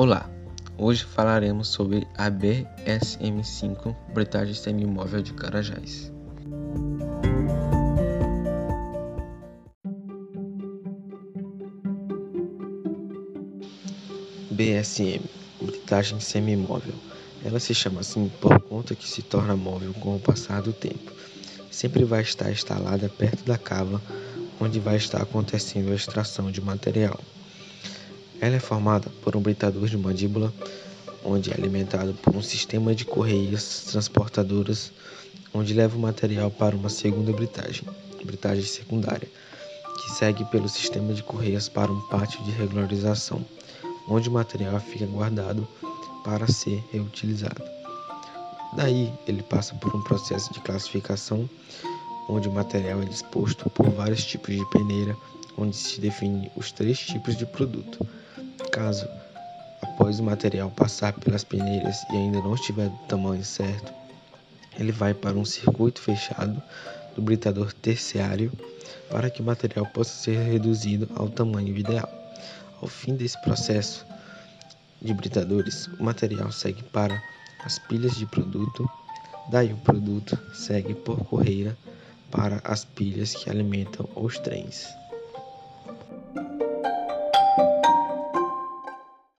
Olá, hoje falaremos sobre a BSM5 Britagem Semimóvel de Carajás. BSM Britagem Semimóvel ela se chama assim por conta que se torna móvel com o passar do tempo. Sempre vai estar instalada perto da cava onde vai estar acontecendo a extração de material. Ela é formada por um britador de mandíbula, onde é alimentado por um sistema de correias transportadoras, onde leva o material para uma segunda britagem, britagem secundária, que segue pelo sistema de correias para um pátio de regularização, onde o material fica guardado para ser reutilizado. Daí, ele passa por um processo de classificação, onde o material é disposto por vários tipos de peneira, onde se define os três tipos de produto. Caso, após o material passar pelas peneiras e ainda não estiver do tamanho certo, ele vai para um circuito fechado do britador terciário para que o material possa ser reduzido ao tamanho ideal. Ao fim desse processo, de britadores, o material segue para as pilhas de produto, daí o produto segue por correia para as pilhas que alimentam os trens.